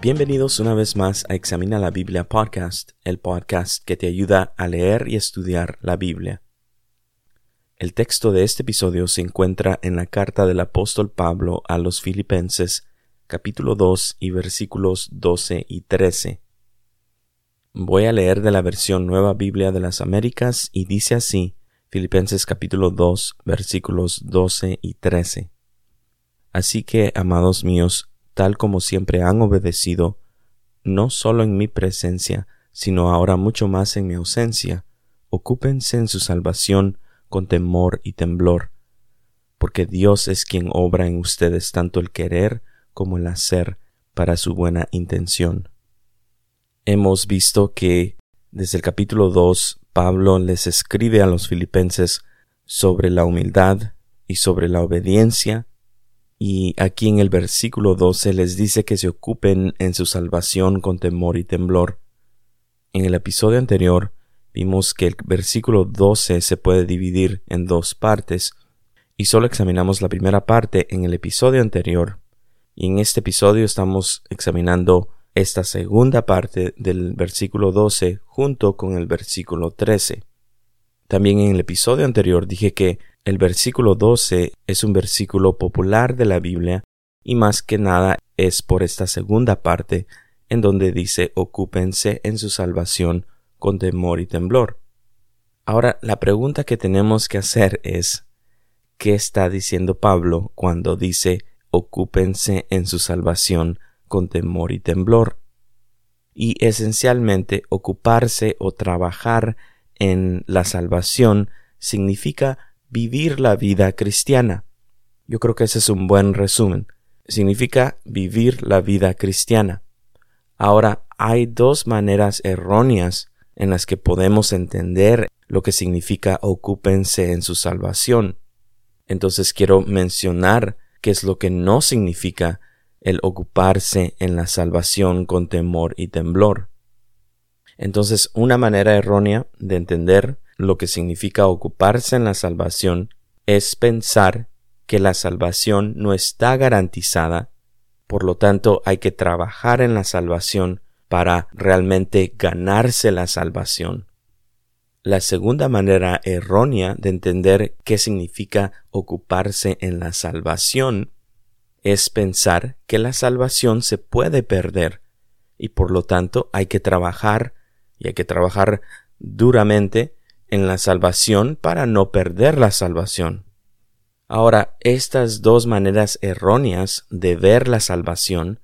Bienvenidos una vez más a Examina la Biblia Podcast, el podcast que te ayuda a leer y estudiar la Biblia. El texto de este episodio se encuentra en la carta del apóstol Pablo a los Filipenses, capítulo 2 y versículos 12 y 13. Voy a leer de la versión Nueva Biblia de las Américas y dice así, Filipenses capítulo 2, versículos 12 y 13. Así que, amados míos, tal como siempre han obedecido, no solo en mi presencia, sino ahora mucho más en mi ausencia, ocúpense en su salvación con temor y temblor, porque Dios es quien obra en ustedes tanto el querer como el hacer para su buena intención. Hemos visto que desde el capítulo 2 Pablo les escribe a los filipenses sobre la humildad y sobre la obediencia y aquí en el versículo 12 les dice que se ocupen en su salvación con temor y temblor. En el episodio anterior vimos que el versículo 12 se puede dividir en dos partes, y solo examinamos la primera parte en el episodio anterior, y en este episodio estamos examinando esta segunda parte del versículo 12 junto con el versículo 13. También en el episodio anterior dije que el versículo 12 es un versículo popular de la Biblia y más que nada es por esta segunda parte en donde dice ocúpense en su salvación con temor y temblor. Ahora, la pregunta que tenemos que hacer es ¿qué está diciendo Pablo cuando dice ocúpense en su salvación con temor y temblor? Y esencialmente ocuparse o trabajar en la salvación significa vivir la vida cristiana. Yo creo que ese es un buen resumen. Significa vivir la vida cristiana. Ahora, hay dos maneras erróneas en las que podemos entender lo que significa ocúpense en su salvación. Entonces quiero mencionar qué es lo que no significa el ocuparse en la salvación con temor y temblor. Entonces, una manera errónea de entender lo que significa ocuparse en la salvación es pensar que la salvación no está garantizada, por lo tanto hay que trabajar en la salvación para realmente ganarse la salvación. La segunda manera errónea de entender qué significa ocuparse en la salvación es pensar que la salvación se puede perder y por lo tanto hay que trabajar y hay que trabajar duramente en la salvación para no perder la salvación. Ahora, estas dos maneras erróneas de ver la salvación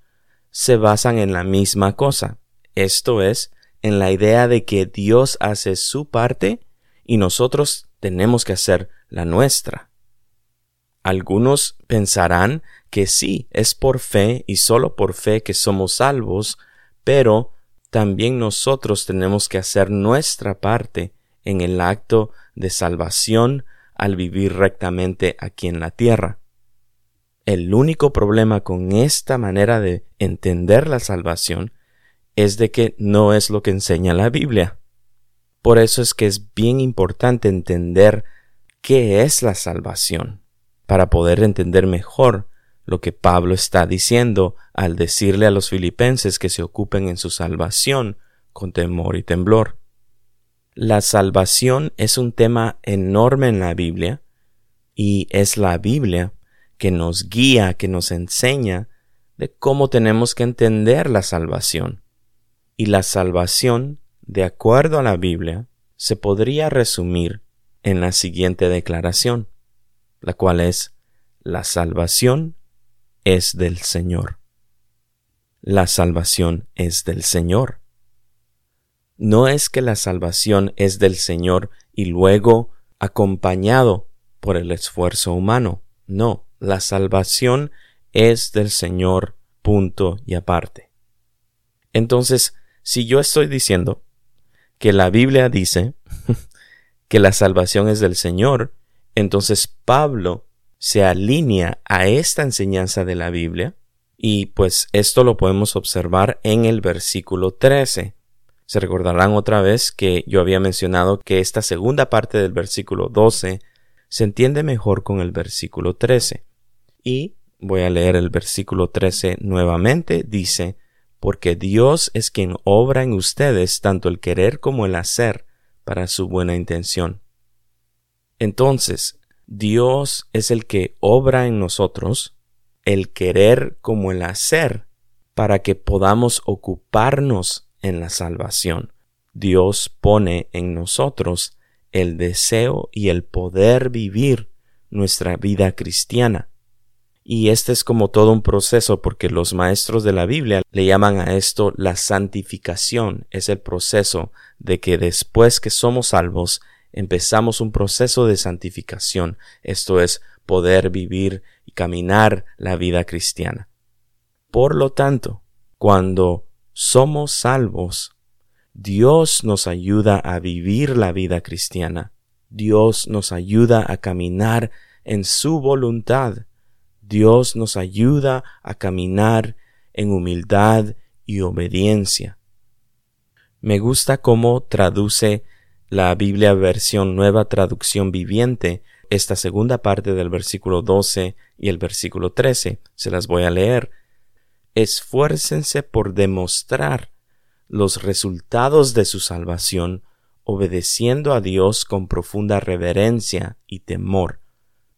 se basan en la misma cosa, esto es, en la idea de que Dios hace su parte y nosotros tenemos que hacer la nuestra. Algunos pensarán que sí, es por fe y solo por fe que somos salvos, pero también nosotros tenemos que hacer nuestra parte en el acto de salvación al vivir rectamente aquí en la tierra. El único problema con esta manera de entender la salvación es de que no es lo que enseña la Biblia. Por eso es que es bien importante entender qué es la salvación, para poder entender mejor lo que Pablo está diciendo al decirle a los filipenses que se ocupen en su salvación con temor y temblor. La salvación es un tema enorme en la Biblia y es la Biblia que nos guía, que nos enseña de cómo tenemos que entender la salvación. Y la salvación, de acuerdo a la Biblia, se podría resumir en la siguiente declaración, la cual es la salvación es del Señor. La salvación es del Señor no es que la salvación es del Señor y luego acompañado por el esfuerzo humano. No, la salvación es del Señor punto y aparte. Entonces, si yo estoy diciendo que la Biblia dice que la salvación es del Señor, entonces Pablo se alinea a esta enseñanza de la Biblia y pues esto lo podemos observar en el versículo 13 Se recordarán otra vez que yo había mencionado que esta segunda parte del versículo 12 se entiende mejor con el versículo 13. Y voy a leer el versículo 13 nuevamente. Dice, porque Dios es quien obra en ustedes tanto el querer como el hacer para su buena intención. Entonces, Dios es el que obra en nosotros el querer como el hacer para que podamos ocuparnos en la salvación. Dios pone en nosotros el deseo y el poder vivir nuestra vida cristiana. Y este es como todo un proceso porque los maestros de la Biblia le llaman a esto la santificación. Es el proceso de que después que somos salvos empezamos un proceso de santificación. Esto es poder vivir y caminar la vida cristiana. Por lo tanto, cuando somos salvos, Dios nos ayuda a vivir la vida cristiana. Dios nos ayuda a caminar en su voluntad. Dios nos ayuda a caminar en humildad y obediencia. Me gusta cómo traduce la Biblia versión nueva traducción viviente esta segunda parte del versículo 12 y el versículo 13. Se las voy a leer esfuércense por demostrar los resultados de su salvación obedeciendo a Dios con profunda reverencia y temor,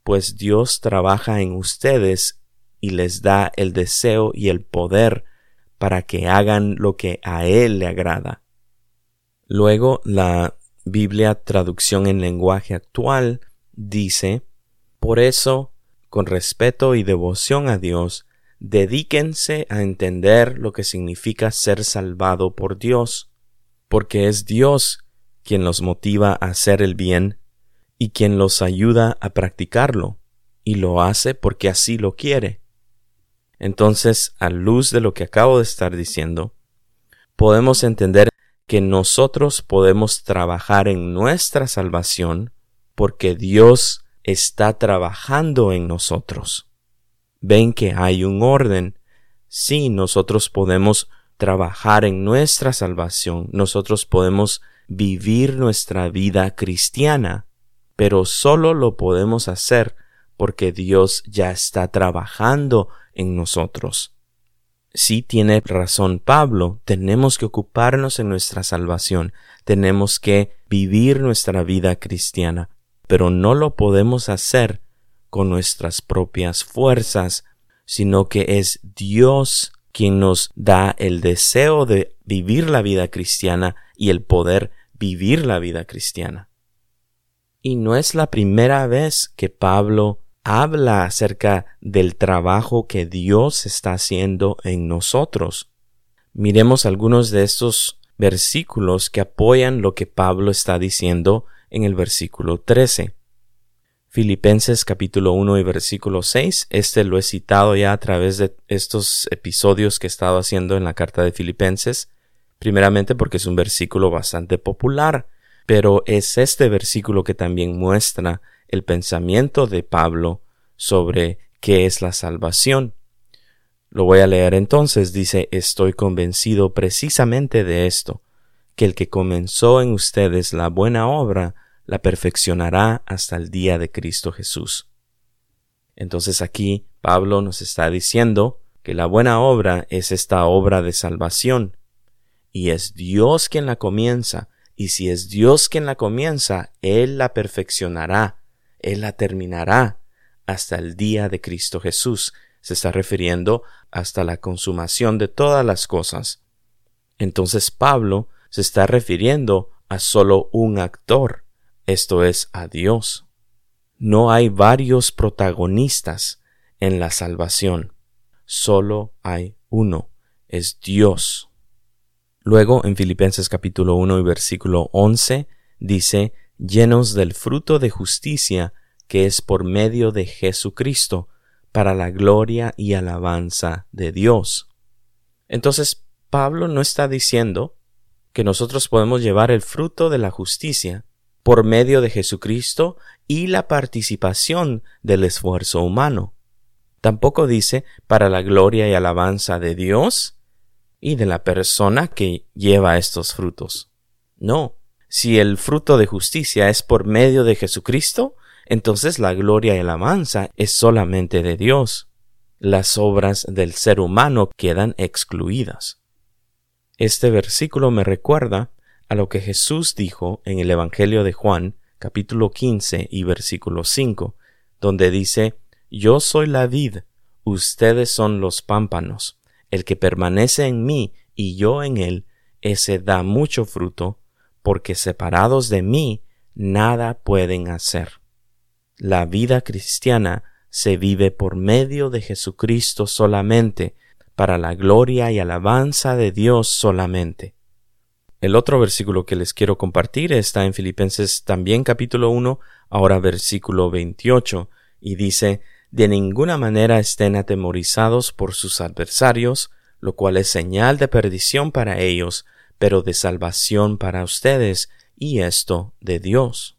pues Dios trabaja en ustedes y les da el deseo y el poder para que hagan lo que a Él le agrada. Luego la Biblia traducción en lenguaje actual dice, Por eso, con respeto y devoción a Dios, Dedíquense a entender lo que significa ser salvado por Dios, porque es Dios quien los motiva a hacer el bien y quien los ayuda a practicarlo, y lo hace porque así lo quiere. Entonces, a luz de lo que acabo de estar diciendo, podemos entender que nosotros podemos trabajar en nuestra salvación porque Dios está trabajando en nosotros ven que hay un orden. Sí, nosotros podemos trabajar en nuestra salvación, nosotros podemos vivir nuestra vida cristiana, pero solo lo podemos hacer porque Dios ya está trabajando en nosotros. Sí tiene razón Pablo, tenemos que ocuparnos en nuestra salvación, tenemos que vivir nuestra vida cristiana, pero no lo podemos hacer con nuestras propias fuerzas, sino que es Dios quien nos da el deseo de vivir la vida cristiana y el poder vivir la vida cristiana. Y no es la primera vez que Pablo habla acerca del trabajo que Dios está haciendo en nosotros. Miremos algunos de estos versículos que apoyan lo que Pablo está diciendo en el versículo 13. Filipenses capítulo 1 y versículo 6. Este lo he citado ya a través de estos episodios que he estado haciendo en la carta de Filipenses. Primeramente porque es un versículo bastante popular, pero es este versículo que también muestra el pensamiento de Pablo sobre qué es la salvación. Lo voy a leer entonces. Dice, estoy convencido precisamente de esto, que el que comenzó en ustedes la buena obra, la perfeccionará hasta el día de Cristo Jesús. Entonces aquí Pablo nos está diciendo que la buena obra es esta obra de salvación, y es Dios quien la comienza, y si es Dios quien la comienza, Él la perfeccionará, Él la terminará hasta el día de Cristo Jesús. Se está refiriendo hasta la consumación de todas las cosas. Entonces Pablo se está refiriendo a solo un actor, esto es a Dios. No hay varios protagonistas en la salvación, solo hay uno, es Dios. Luego en Filipenses capítulo 1 y versículo 11 dice, llenos del fruto de justicia que es por medio de Jesucristo, para la gloria y alabanza de Dios. Entonces, Pablo no está diciendo que nosotros podemos llevar el fruto de la justicia por medio de Jesucristo y la participación del esfuerzo humano. Tampoco dice para la gloria y alabanza de Dios, y de la persona que lleva estos frutos. No, si el fruto de justicia es por medio de Jesucristo, entonces la gloria y alabanza es solamente de Dios. Las obras del ser humano quedan excluidas. Este versículo me recuerda a lo que Jesús dijo en el Evangelio de Juan, capítulo 15 y versículo 5, donde dice, Yo soy la vid, ustedes son los pámpanos. El que permanece en mí y yo en él, ese da mucho fruto, porque separados de mí nada pueden hacer. La vida cristiana se vive por medio de Jesucristo solamente, para la gloria y alabanza de Dios solamente. El otro versículo que les quiero compartir está en Filipenses también capítulo 1, ahora versículo 28, y dice, De ninguna manera estén atemorizados por sus adversarios, lo cual es señal de perdición para ellos, pero de salvación para ustedes, y esto de Dios.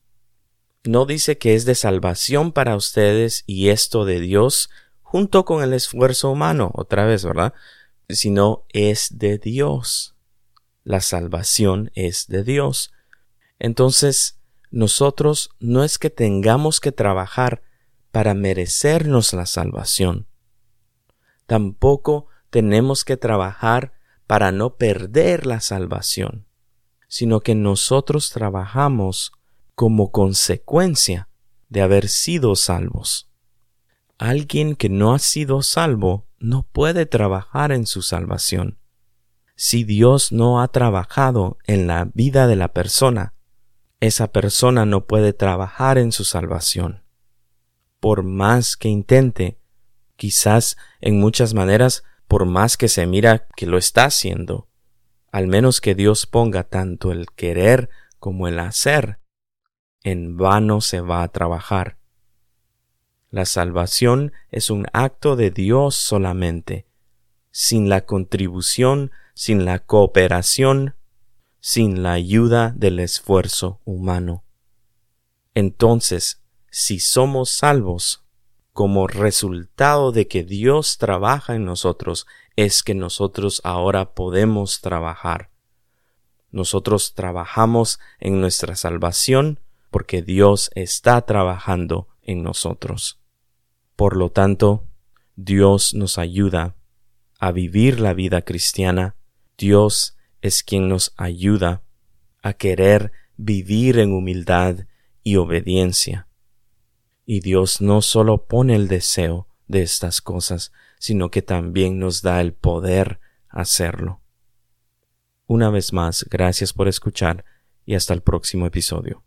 No dice que es de salvación para ustedes y esto de Dios junto con el esfuerzo humano, otra vez, ¿verdad? Sino es de Dios. La salvación es de Dios. Entonces, nosotros no es que tengamos que trabajar para merecernos la salvación. Tampoco tenemos que trabajar para no perder la salvación, sino que nosotros trabajamos como consecuencia de haber sido salvos. Alguien que no ha sido salvo no puede trabajar en su salvación. Si Dios no ha trabajado en la vida de la persona, esa persona no puede trabajar en su salvación. Por más que intente, quizás en muchas maneras por más que se mira que lo está haciendo, al menos que Dios ponga tanto el querer como el hacer, en vano se va a trabajar. La salvación es un acto de Dios solamente, sin la contribución, sin la cooperación, sin la ayuda del esfuerzo humano. Entonces, si somos salvos, como resultado de que Dios trabaja en nosotros, es que nosotros ahora podemos trabajar. Nosotros trabajamos en nuestra salvación porque Dios está trabajando en nosotros. Por lo tanto, Dios nos ayuda a vivir la vida cristiana. Dios es quien nos ayuda a querer vivir en humildad y obediencia. Y Dios no solo pone el deseo de estas cosas, sino que también nos da el poder hacerlo. Una vez más, gracias por escuchar y hasta el próximo episodio.